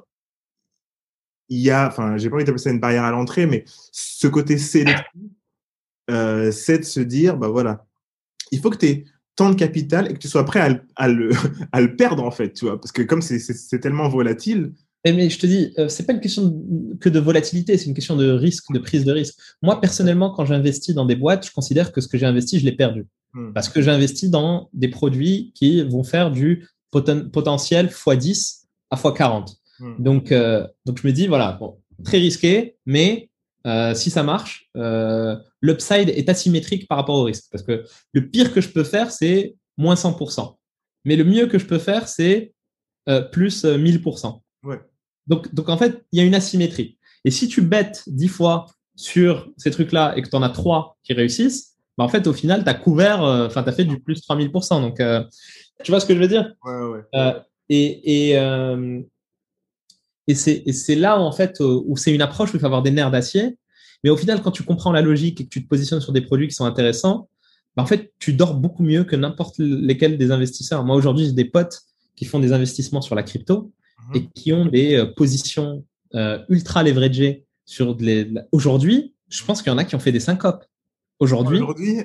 il y a, enfin, j'ai pas envie d'appeler ça une barrière à l'entrée, mais ce côté sélectif euh, c'est de se dire, bah voilà, il faut que tu aies tant de capital et que tu sois prêt à, le, à le, perdre, en fait, tu vois, parce que comme c'est tellement volatile. Mais je te dis, euh, c'est pas une question que de volatilité, c'est une question de risque, de prise de risque. Moi, personnellement, quand j'investis dans des boîtes, je considère que ce que j'ai investi, je l'ai perdu. Hmm. Parce que j'ai investi dans des produits qui vont faire du potentiel x10 à x40. Hmm. Donc, euh, donc, je me dis, voilà, bon, très risqué, mais euh, si ça marche, euh, l'upside est asymétrique par rapport au risque. Parce que le pire que je peux faire, c'est moins 100%. Mais le mieux que je peux faire, c'est euh, plus 1000%. Ouais. Donc, donc, en fait, il y a une asymétrie. Et si tu bêtes 10 fois sur ces trucs-là et que tu en as 3 qui réussissent, bah en fait, au final, tu as couvert, enfin, tu as fait du plus 3000%. Donc, tu vois ce que je veux dire? Ouais, ouais. Et, et, et c'est là, en fait, où c'est une approche où il faut avoir des nerfs d'acier. Mais au final, quand tu comprends la logique et que tu te positionnes sur des produits qui sont intéressants, bah, en fait, tu dors beaucoup mieux que n'importe lesquels des investisseurs. Moi, aujourd'hui, j'ai des potes qui font des investissements sur la crypto et mhm. qui ont des euh, positions euh, ultra leveragées sur les. Aujourd'hui, je pense qu'il y en a qui ont fait des syncopes. Aujourd'hui. Aujourd'hui.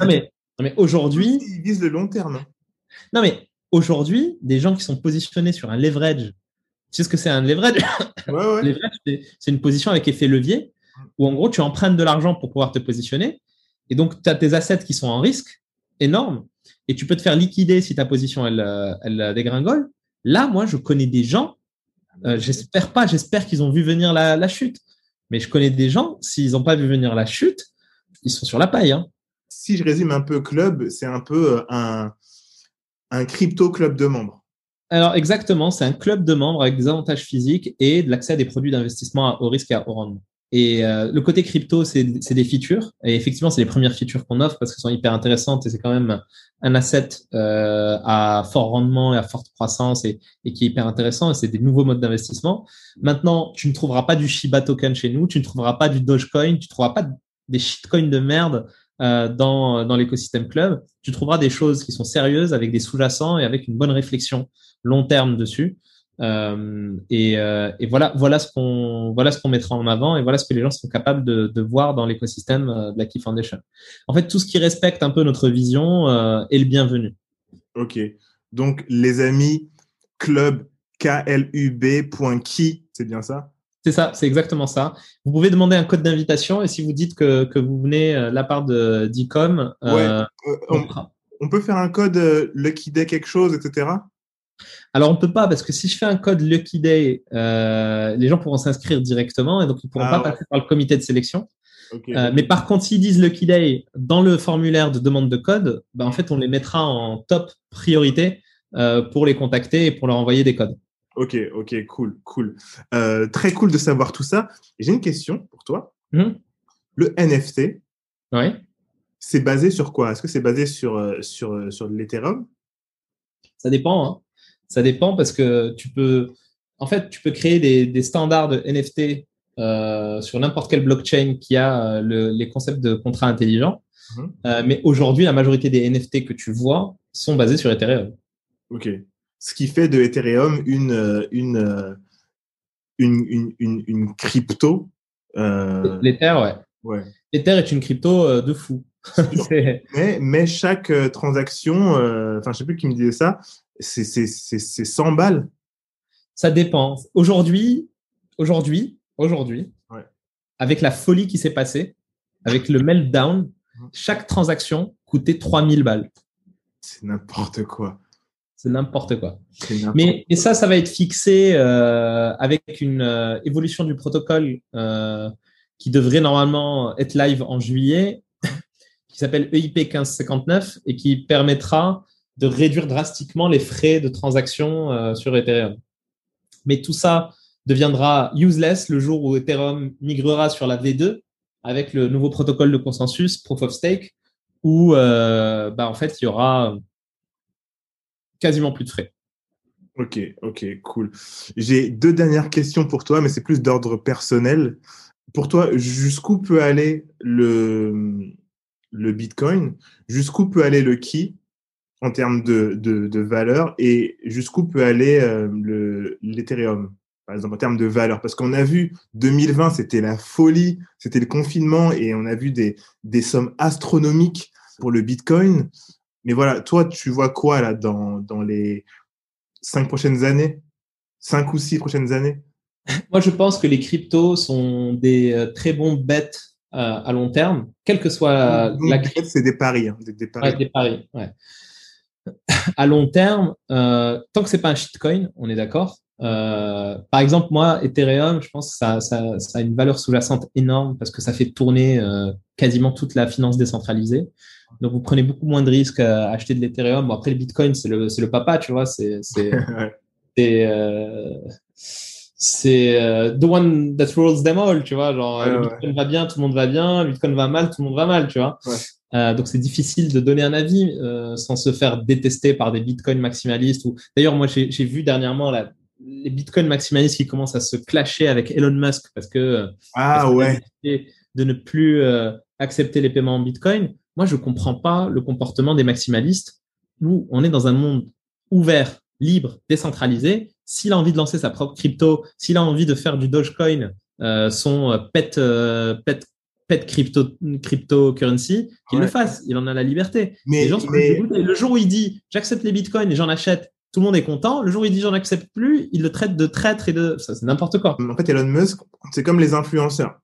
non mais, mais aujourd'hui. Ils visent le long terme. Non mais aujourd'hui, des gens qui sont positionnés sur un leverage. Tu sais ce que c'est un leverage ouais, ouais. Leverage, c'est une position avec effet levier où en gros tu empruntes de l'argent pour pouvoir te positionner et donc tu as tes assets qui sont en risque énorme et tu peux te faire liquider si ta position elle, euh, elle dégringole. Là, moi, je connais des gens, euh, j'espère pas, j'espère qu'ils ont vu venir la, la, chute, mais je connais des gens, s'ils n'ont pas vu venir la chute, ils sont sur la paille. Hein. Si je résume un peu club, c'est un peu euh, un, un crypto club de membres. Alors exactement, c'est un club de membres avec des avantages physiques et de l'accès à des produits d'investissement au risque et au rendement. Et euh, le côté crypto, c'est des features. Et effectivement, c'est les premières features qu'on offre parce qu'elles sont hyper intéressantes et c'est quand même un asset euh, à fort rendement et à forte croissance et, et qui est hyper intéressant. Et c'est des nouveaux modes d'investissement. Maintenant, tu ne trouveras pas du Shiba token chez nous, tu ne trouveras pas du Dogecoin, tu ne trouveras pas des shitcoins de merde euh, dans, dans l'écosystème club. Tu trouveras des choses qui sont sérieuses avec des sous-jacents et avec une bonne réflexion long terme dessus. Euh, et, euh, et, voilà, voilà ce qu'on voilà ce qu'on mettra en avant et voilà ce que les gens sont capables de, de voir dans l'écosystème euh, de la Key Foundation. En fait, tout ce qui respecte un peu notre vision euh, est le bienvenu. Ok. Donc, les amis, club klub.key, c'est bien ça? C'est ça, c'est exactement ça. Vous pouvez demander un code d'invitation et si vous dites que, que vous venez de la part de d'Icom, ouais. on, on, peut faire un code Lucky Day quelque chose, etc. Alors, on peut pas parce que si je fais un code Lucky Day, euh, les gens pourront s'inscrire directement et donc ils pourront ah pas passer par le comité de sélection. Euh, mais par contre, s'ils disent Lucky Day dans le formulaire de demande de code, ben, en fait, on les mettra en top priorité euh, pour les contacter et pour leur envoyer des codes. Ok, ok, cool, cool. très cool de savoir tout ça. J'ai une question pour toi. Mmh. Le NFT, ouais. c'est basé sur quoi? Est-ce que c'est basé sur, sur, sur l'Ethereum? Ça dépend. Hein. Ça dépend parce que tu peux, en fait, tu peux créer des, des standards de NFT euh, sur n'importe quelle blockchain qui a euh, le, les concepts de contrats intelligents. Mhm. Euh, mais aujourd'hui, la majorité des NFT que tu vois sont basés sur Ethereum. Ok. Ce qui fait de Ethereum une, une, une, une, une, crypto. Euh... L'Ether, ouais. ouais. L'Ether est une crypto de fou. mais, mais chaque transaction, enfin, je sais plus qui me disait ça, c'est 100 balles. Ça dépend. Aujourd'hui, aujourd'hui, aujourd'hui, avec la folie qui s'est passée, avec le meltdown, chaque transaction coûtait 3000 balles. C'est n'importe quoi. C'est n'importe quoi. Mais et ça, ça va être fixé euh, avec une euh, évolution du protocole euh, qui devrait normalement être live en juillet, qui s'appelle EIP 1559 et qui permettra de réduire drastiquement les frais de transaction sur Ethereum. Mais tout ça deviendra useless le jour où Ethereum migrera sur la V2 avec le nouveau protocole de consensus, Proof of Stake, où bah, en fait il y aura quasiment plus de frais. Ok, ok, cool. J'ai deux dernières questions pour toi, mais c'est plus d'ordre personnel. Pour toi, jusqu'où peut aller le, Bitcoin? Jusqu'où peut aller le Key en termes de, valeur? Et jusqu'où peut aller euh, l'Ethereum, par exemple, en termes de valeur? Parce qu'on a vu 2020, c'était la folie, c'était le confinement et on a vu des sommes astronomiques pour le Bitcoin. Mais voilà, toi, tu vois quoi là dans, dans les cinq prochaines années, cinq ou six prochaines années? Moi, je pense que les cryptos sont des euh, très bons bêtes euh, à long terme, quelle que soit la crypto. C'est des paris. Hein, des, paris. Ouais, des paris ouais à long terme, euh, tant que c'est pas un shitcoin, on est d'accord. Euh, par exemple, moi, Ethereum, je pense que ça, ça, ça a une valeur sous-jacente énorme parce que ça fait tourner quasiment toute la finance décentralisée. Donc, vous prenez beaucoup moins de risques à acheter de l'Ethereum. Bon, après, le Bitcoin, c'est le, le papa, tu vois. C'est, c'est, c'est, euh, c'est euh, the one that rules them all, tu vois. Genre, le Bitcoin va bien, tout le monde va bien. Le Bitcoin va mal, tout le monde va mal, tu vois. Euh, donc c'est difficile de donner un avis euh, sans se faire détester par des bitcoins maximalistes. Ou d'ailleurs moi j'ai vu dernièrement la, les bitcoins maximalistes qui commencent à se clasher avec Elon Musk parce que ah ouais de ne plus euh, accepter les paiements en bitcoin. Moi, je comprends pas le comportement des maximalistes où on est dans un monde ouvert, libre, décentralisé. S'il a envie de lancer sa propre crypto, s'il a envie de faire du Dogecoin, euh, son euh, pet, euh, pet, pet crypto, cryptocurrency, qu'il le fasse. Il en a la liberté. Mais, Le jour où il dit j'accepte les bitcoins et j'en achète, tout le monde est content. Le jour où il dit j'en accepte plus, il le traite de traître et de. Ça, c'est n'importe quoi. En fait, Elon Musk, c'est comme les influenceurs.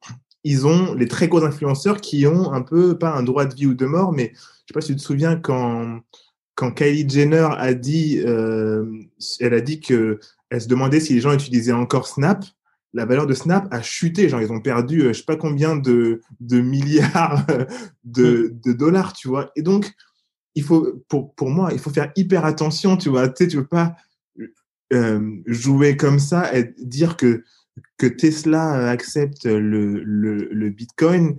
Ils ont les très gros influenceurs qui ont un peu, pas un droit de vie ou de mort, mais je sais pas si tu te souviens quand quand Kylie Jenner a dit, euh, elle a dit que elle se demandait si les gens utilisaient encore Snap, la valeur de Snap a chuté. Genre, ils ont perdu, euh, je sais pas combien de, de milliards de, de, dollars, tu vois. Et donc, il faut, pour, pour moi, il faut faire hyper attention, tu vois. Tu sais, tu veux pas euh, jouer comme ça et dire que, que Tesla accepte le, le, le Bitcoin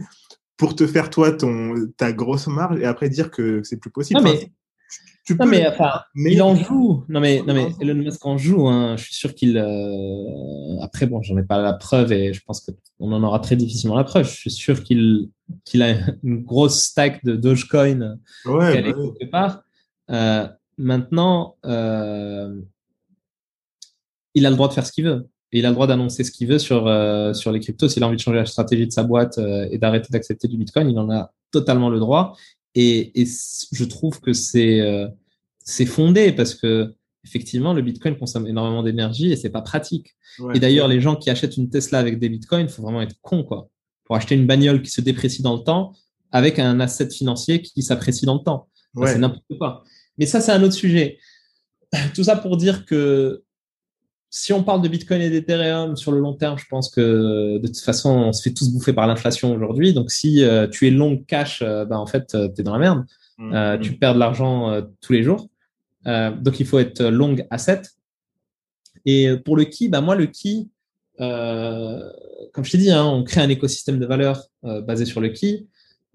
pour te faire toi ton ta grosse marge et après dire que c'est plus possible. Non, mais non, mais, enfin, il en joue. Non, mais, non, mais Elon Musk en joue. Hein. Je suis sûr qu'il. Euh, après, bon, j'en ai pas la preuve et je pense qu'on en aura très difficilement la preuve. Je suis sûr qu'il qu'il a une grosse stack de Dogecoin ouais, bah quelque part. Euh, maintenant, euh, il a le droit de faire ce qu'il veut. Et il a le droit d'annoncer ce qu'il veut sur, euh, sur les cryptos. S'il a envie de changer la stratégie de sa boîte euh, et d'arrêter d'accepter du Bitcoin, il en a totalement le droit. Et, et je trouve que c'est euh, c'est fondé parce que effectivement le Bitcoin consomme énormément d'énergie et c'est pas pratique. et d'ailleurs les gens qui achètent une Tesla avec des Bitcoins, faut vraiment être con quoi. Pour acheter une bagnole qui se déprécie dans le temps avec un asset financier qui s'apprécie dans le temps. C'est n'importe quoi. Mais ça c'est un autre sujet. Tout ça pour dire que si on parle de Bitcoin et d'Ethereum sur le long terme, je pense que de toute façon, on se fait tous bouffer par l'inflation aujourd'hui. Donc, si euh, tu es long cash, euh, ben, en fait, euh, tu es dans la merde. Mmh. Tu perds de l'argent tous les jours. donc, il faut être long asset. Et pour le key, ben, moi, le key, comme je t'ai dit, hein, on crée un écosystème de valeur basé sur le key.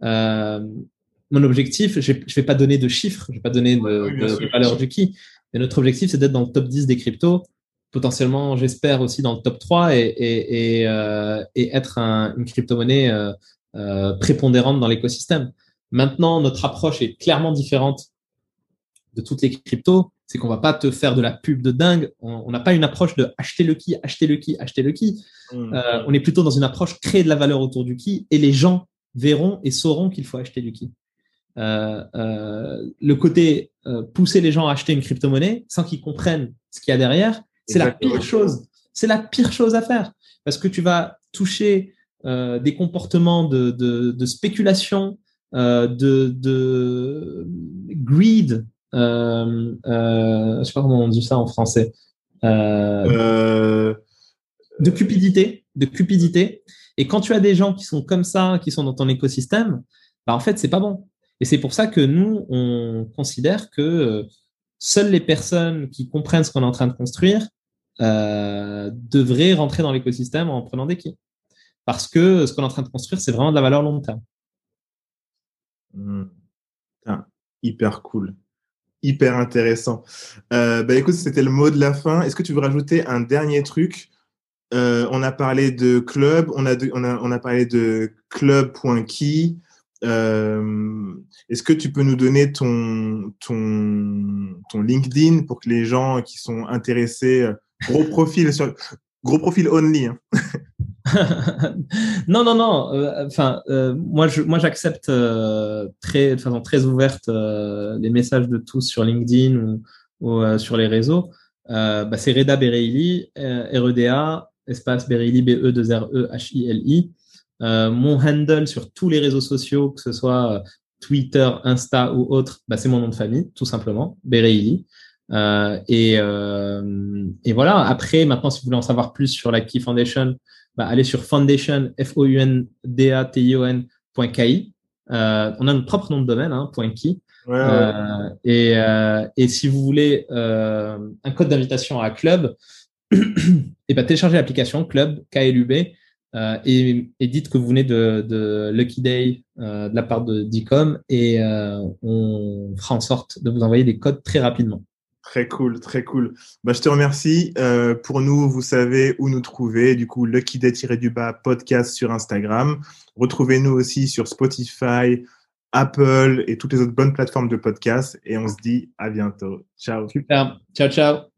mon objectif, je ne vais pas donner de chiffres, je ne vais pas donner de, de valeur du key, mais notre objectif, c'est d'être dans le top 10 des cryptos potentiellement, j'espère, aussi dans le top 3 et, et, et, euh, et être un, une crypto-monnaie euh, euh, prépondérante dans l'écosystème. Maintenant, notre approche est clairement différente de toutes les cryptos. C'est qu'on va pas te faire de la pub de dingue. On n'a pas une approche de acheter le qui, acheter le qui, acheter le qui. Mmh. Euh, on est plutôt dans une approche créer de la valeur autour du qui et les gens verront et sauront qu'il faut acheter du qui. Euh, euh, le côté euh, pousser les gens à acheter une crypto-monnaie sans qu'ils comprennent ce qu'il y a derrière, c'est la pire chose. C'est la pire chose à faire parce que tu vas toucher euh, des comportements de, de, de spéculation, euh, de, de greed. Euh, euh, je sais pas comment on dit ça en français. De cupidité, de cupidité. Et quand tu as des gens qui sont comme ça, qui sont dans ton écosystème, bah en fait c'est pas bon. Et c'est pour ça que nous on considère que seules les personnes qui comprennent ce qu'on est en train de construire euh, devrait rentrer dans l'écosystème en prenant des quais. Parce que ce qu'on est en train de construire, c'est vraiment de la valeur long terme. Mmh. hyper cool. Hyper intéressant. Euh, bah, écoute, c'était le mot de la fin. Est-ce que tu veux rajouter un dernier truc? Euh, On a parlé de club, on a, on a, parlé de club.key. Euh, Est-ce que tu peux nous donner ton, ton, ton LinkedIn pour que les gens qui sont intéressés Gros profil sur gros profil only. Hein. non, non, non. Euh, enfin, euh, moi, je, moi, j'accepte euh, très, de façon très ouverte les messages de tous sur LinkedIn ou, sur les réseaux. Bah, c'est Reda Bereili, R-E-D-A, espace Bereili, B-E-2-R-E-H-I-L-I. mon handle sur tous les réseaux sociaux, que ce soit Twitter, Insta ou autre, bah, c'est mon nom de famille, tout simplement, Bereili. Euh, et, euh, et, voilà. Après, maintenant, si vous voulez en savoir plus sur la Key Foundation, bah, allez sur foundation, f o u n d a t i o n Euh, on a notre propre nom de domaine, hein, .key. Ouais, euh, et, euh, et, si vous voulez euh, un code d'invitation à Club, et bah, téléchargez l'application Club, KLUB, euh, et, et, dites que vous venez de, de Lucky Day euh, de la part de Dicom et euh, on fera en sorte de vous envoyer des codes très rapidement. Très cool, très cool. Bah, je te remercie. Euh, pour nous, vous savez où nous trouver. Du coup, Lucky Day-du-bas podcast sur Instagram. Retrouvez-nous aussi sur Spotify, Apple et toutes les autres bonnes plateformes de podcast. Et on se dit à bientôt. Ciao. Super. Ciao, ciao.